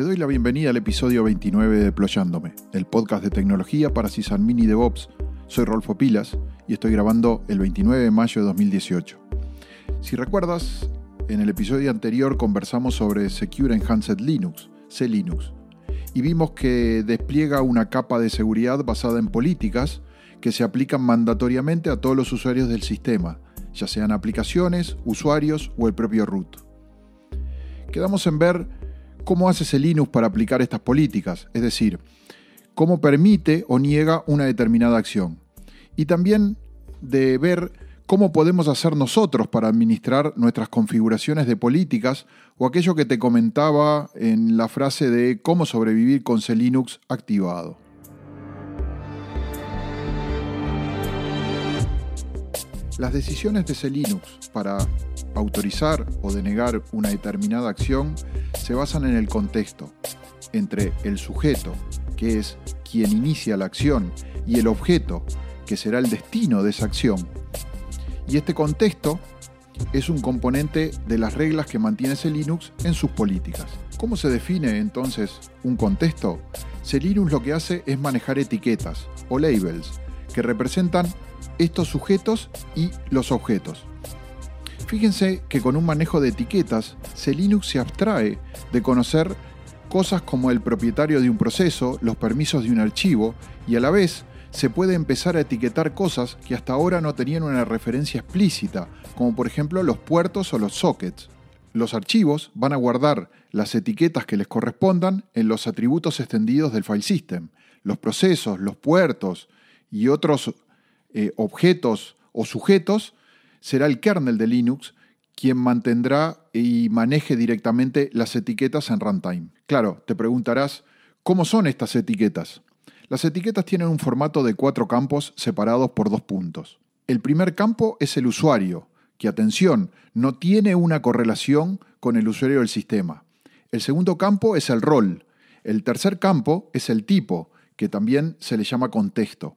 Te doy la bienvenida al episodio 29 de Deployándome, el podcast de tecnología para sysadmin y DevOps. Soy Rolfo Pilas y estoy grabando el 29 de mayo de 2018. Si recuerdas, en el episodio anterior conversamos sobre Secure Enhanced Linux, C-Linux, y vimos que despliega una capa de seguridad basada en políticas que se aplican mandatoriamente a todos los usuarios del sistema, ya sean aplicaciones, usuarios o el propio root. Quedamos en ver cómo hace ese Linux para aplicar estas políticas, es decir, cómo permite o niega una determinada acción. Y también de ver cómo podemos hacer nosotros para administrar nuestras configuraciones de políticas o aquello que te comentaba en la frase de cómo sobrevivir con Linux activado. Las decisiones de Linux para autorizar o denegar una determinada acción se basan en el contexto entre el sujeto, que es quien inicia la acción, y el objeto, que será el destino de esa acción. Y este contexto es un componente de las reglas que mantiene C Linux en sus políticas. ¿Cómo se define entonces un contexto? Linux lo que hace es manejar etiquetas o labels que representan estos sujetos y los objetos. Fíjense que con un manejo de etiquetas, C Linux se abstrae de conocer cosas como el propietario de un proceso, los permisos de un archivo, y a la vez se puede empezar a etiquetar cosas que hasta ahora no tenían una referencia explícita, como por ejemplo los puertos o los sockets. Los archivos van a guardar las etiquetas que les correspondan en los atributos extendidos del file system. Los procesos, los puertos y otros eh, objetos o sujetos, será el kernel de Linux quien mantendrá y maneje directamente las etiquetas en runtime. Claro, te preguntarás, ¿cómo son estas etiquetas? Las etiquetas tienen un formato de cuatro campos separados por dos puntos. El primer campo es el usuario, que atención, no tiene una correlación con el usuario del sistema. El segundo campo es el rol. El tercer campo es el tipo, que también se le llama contexto.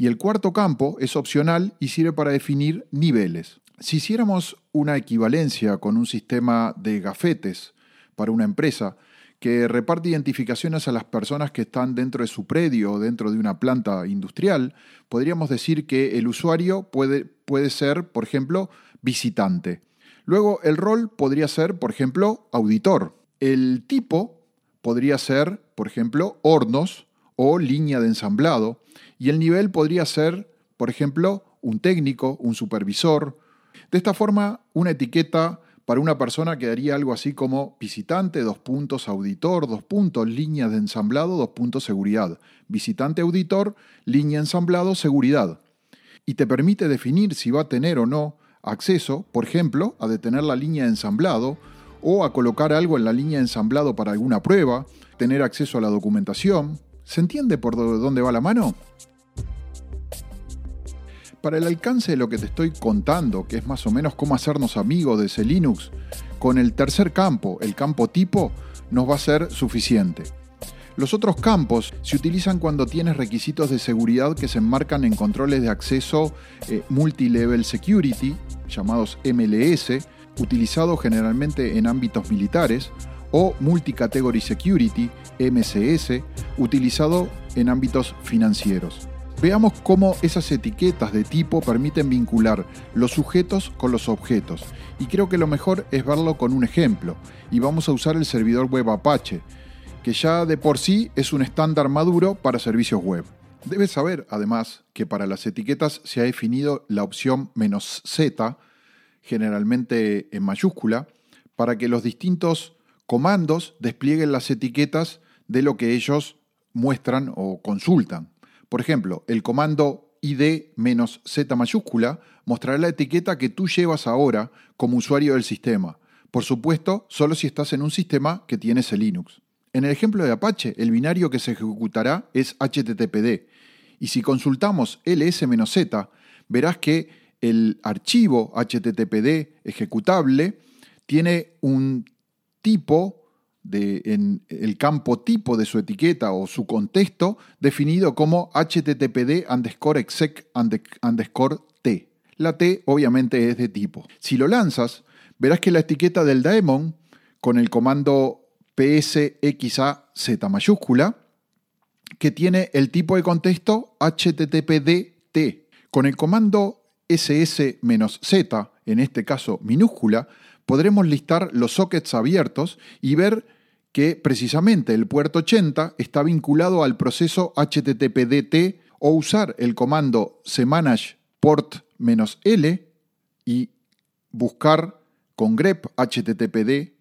Y el cuarto campo es opcional y sirve para definir niveles. Si hiciéramos una equivalencia con un sistema de gafetes para una empresa que reparte identificaciones a las personas que están dentro de su predio o dentro de una planta industrial, podríamos decir que el usuario puede, puede ser, por ejemplo, visitante. Luego el rol podría ser, por ejemplo, auditor. El tipo podría ser, por ejemplo, hornos o línea de ensamblado, y el nivel podría ser, por ejemplo, un técnico, un supervisor. De esta forma, una etiqueta para una persona quedaría algo así como visitante, dos puntos, auditor, dos puntos, línea de ensamblado, dos puntos, seguridad. Visitante, auditor, línea ensamblado, seguridad. Y te permite definir si va a tener o no acceso, por ejemplo, a detener la línea de ensamblado o a colocar algo en la línea de ensamblado para alguna prueba, tener acceso a la documentación, ¿Se entiende por dónde va la mano? Para el alcance de lo que te estoy contando, que es más o menos cómo hacernos amigos de ese Linux, con el tercer campo, el campo tipo, nos va a ser suficiente. Los otros campos se utilizan cuando tienes requisitos de seguridad que se enmarcan en controles de acceso eh, Multilevel Security, llamados MLS, utilizados generalmente en ámbitos militares, o Multicategory Security, MCS, utilizado en ámbitos financieros. Veamos cómo esas etiquetas de tipo permiten vincular los sujetos con los objetos. Y creo que lo mejor es verlo con un ejemplo. Y vamos a usar el servidor web Apache, que ya de por sí es un estándar maduro para servicios web. Debes saber, además, que para las etiquetas se ha definido la opción "-z", generalmente en mayúscula, para que los distintos comandos desplieguen las etiquetas de lo que ellos muestran o consultan. Por ejemplo, el comando id-z mayúscula mostrará la etiqueta que tú llevas ahora como usuario del sistema. Por supuesto, solo si estás en un sistema que tiene ese Linux. En el ejemplo de Apache, el binario que se ejecutará es HTTPD. Y si consultamos ls-z, verás que el archivo HTTPD ejecutable tiene un tipo en el campo tipo de su etiqueta o su contexto definido como httpd underscore exec underscore t. La t obviamente es de tipo. Si lo lanzas, verás que la etiqueta del daemon con el comando PSXAZ mayúscula, que tiene el tipo de contexto HTTPDT. Con el comando SS-Z, en este caso minúscula, podremos listar los sockets abiertos y ver que precisamente el puerto 80 está vinculado al proceso HTTPDT o usar el comando cmanage port-l y buscar con grep httpd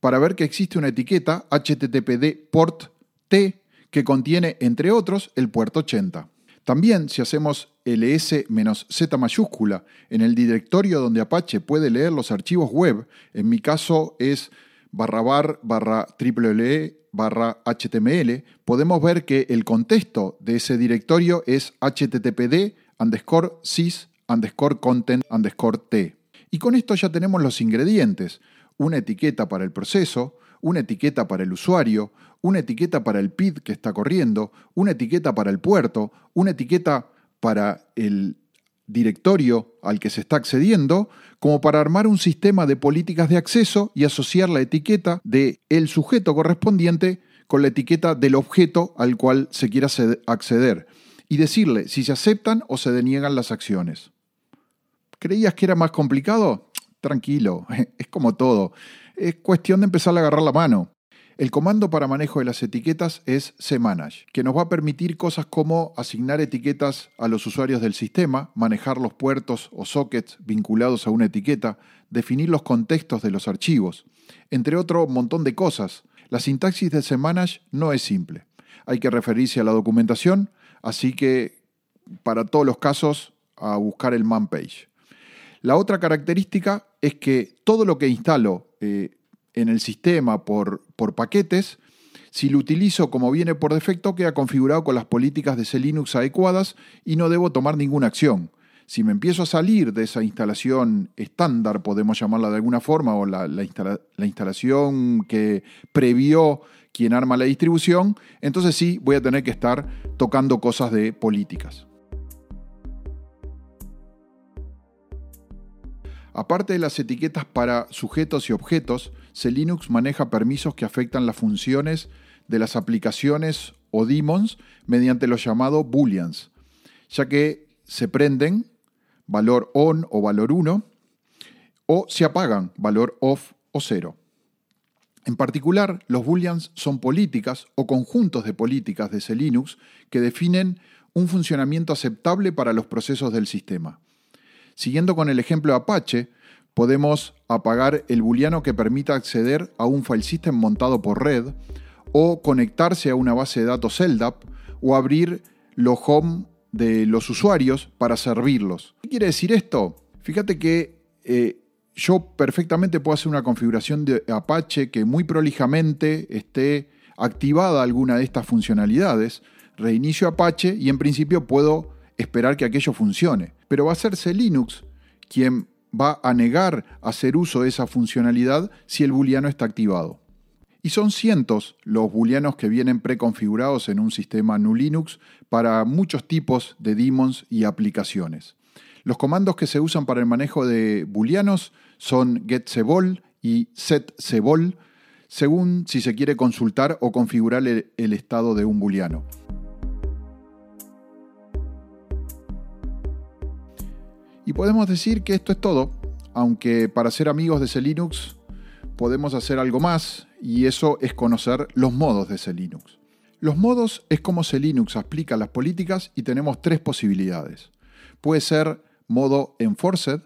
para ver que existe una etiqueta httpd port t que contiene, entre otros, el puerto 80. También, si hacemos ls-z mayúscula en el directorio donde Apache puede leer los archivos web, en mi caso es barra bar barra triple barra html, podemos ver que el contexto de ese directorio es httpd underscore sys underscore content underscore t. Y con esto ya tenemos los ingredientes, una etiqueta para el proceso, una etiqueta para el usuario, una etiqueta para el PID que está corriendo, una etiqueta para el puerto, una etiqueta para el directorio al que se está accediendo, como para armar un sistema de políticas de acceso y asociar la etiqueta de el sujeto correspondiente con la etiqueta del objeto al cual se quiera acceder y decirle si se aceptan o se deniegan las acciones. ¿Creías que era más complicado? Tranquilo, es como todo. Es cuestión de empezar a agarrar la mano. El comando para manejo de las etiquetas es cmanage, que nos va a permitir cosas como asignar etiquetas a los usuarios del sistema, manejar los puertos o sockets vinculados a una etiqueta, definir los contextos de los archivos, entre otro montón de cosas. La sintaxis de cmanage no es simple. Hay que referirse a la documentación, así que para todos los casos a buscar el man page. La otra característica es que todo lo que instalo eh, en el sistema por, por paquetes, si lo utilizo como viene por defecto, queda configurado con las políticas de Linux adecuadas y no debo tomar ninguna acción. Si me empiezo a salir de esa instalación estándar, podemos llamarla de alguna forma, o la, la instalación que previó quien arma la distribución, entonces sí voy a tener que estar tocando cosas de políticas. Aparte de las etiquetas para sujetos y objetos, Linux maneja permisos que afectan las funciones de las aplicaciones o daemons mediante lo llamado booleans, ya que se prenden valor on o valor 1 o se apagan valor off o 0. En particular, los booleans son políticas o conjuntos de políticas de Linux que definen un funcionamiento aceptable para los procesos del sistema. Siguiendo con el ejemplo de Apache, podemos apagar el booleano que permita acceder a un file system montado por red, o conectarse a una base de datos LDAP, o abrir los home de los usuarios para servirlos. ¿Qué quiere decir esto? Fíjate que eh, yo perfectamente puedo hacer una configuración de Apache que muy prolijamente esté activada alguna de estas funcionalidades, reinicio Apache y en principio puedo esperar que aquello funcione. Pero va a ser Linux quien va a negar hacer uso de esa funcionalidad si el booleano está activado. Y son cientos los booleanos que vienen preconfigurados en un sistema GNU Linux para muchos tipos de daemons y aplicaciones. Los comandos que se usan para el manejo de booleanos son getCebol y setCebol, según si se quiere consultar o configurar el, el estado de un booleano. Podemos decir que esto es todo, aunque para ser amigos de Linux podemos hacer algo más, y eso es conocer los modos de Linux. Los modos es como Linux aplica las políticas y tenemos tres posibilidades. Puede ser modo enforced,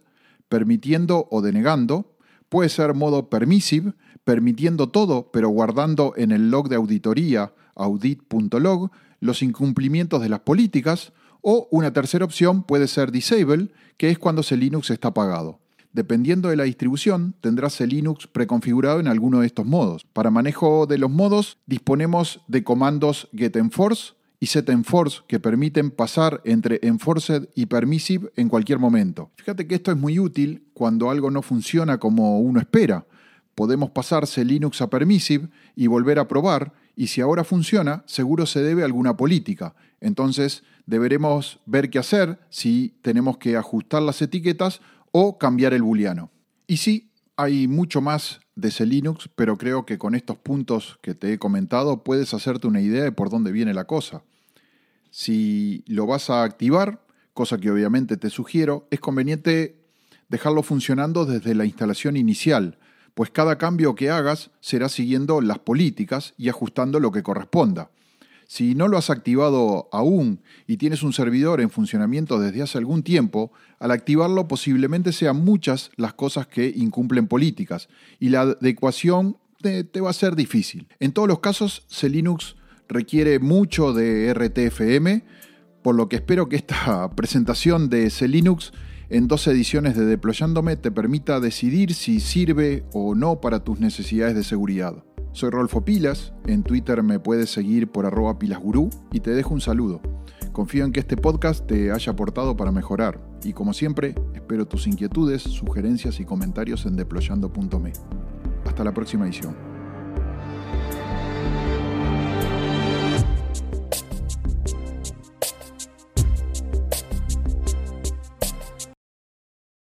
permitiendo o denegando. Puede ser modo permissive, permitiendo todo, pero guardando en el log de auditoría audit.log los incumplimientos de las políticas. O una tercera opción puede ser disable, que es cuando Linux está apagado. Dependiendo de la distribución, tendrás Linux preconfigurado en alguno de estos modos. Para manejo de los modos, disponemos de comandos getEnforce y setEnforce que permiten pasar entre enforced y permissive en cualquier momento. Fíjate que esto es muy útil cuando algo no funciona como uno espera. Podemos pasarse Linux a permissive y volver a probar, y si ahora funciona, seguro se debe a alguna política. Entonces, deberemos ver qué hacer si tenemos que ajustar las etiquetas o cambiar el booleano. Y sí, Hay mucho más de ese Linux, pero creo que con estos puntos que te he comentado puedes hacerte una idea de por dónde viene la cosa. Si lo vas a activar, cosa que obviamente te sugiero, es conveniente dejarlo funcionando desde la instalación inicial, pues cada cambio que hagas será siguiendo las políticas y ajustando lo que corresponda. Si no lo has activado aún y tienes un servidor en funcionamiento desde hace algún tiempo, al activarlo posiblemente sean muchas las cosas que incumplen políticas y la adecuación te, va a ser difícil. En todos los casos, Linux requiere mucho de RTFM, por lo que espero que esta presentación de Linux en dos ediciones de Deployándome te permita decidir si sirve o no para tus necesidades de seguridad. Soy Rolfo Pilas, en Twitter me puedes seguir por arroba pilasgurú y te dejo un saludo. Confío en que este podcast te haya aportado para mejorar y como siempre espero tus inquietudes, sugerencias y comentarios en deployando.me. Hasta la próxima edición.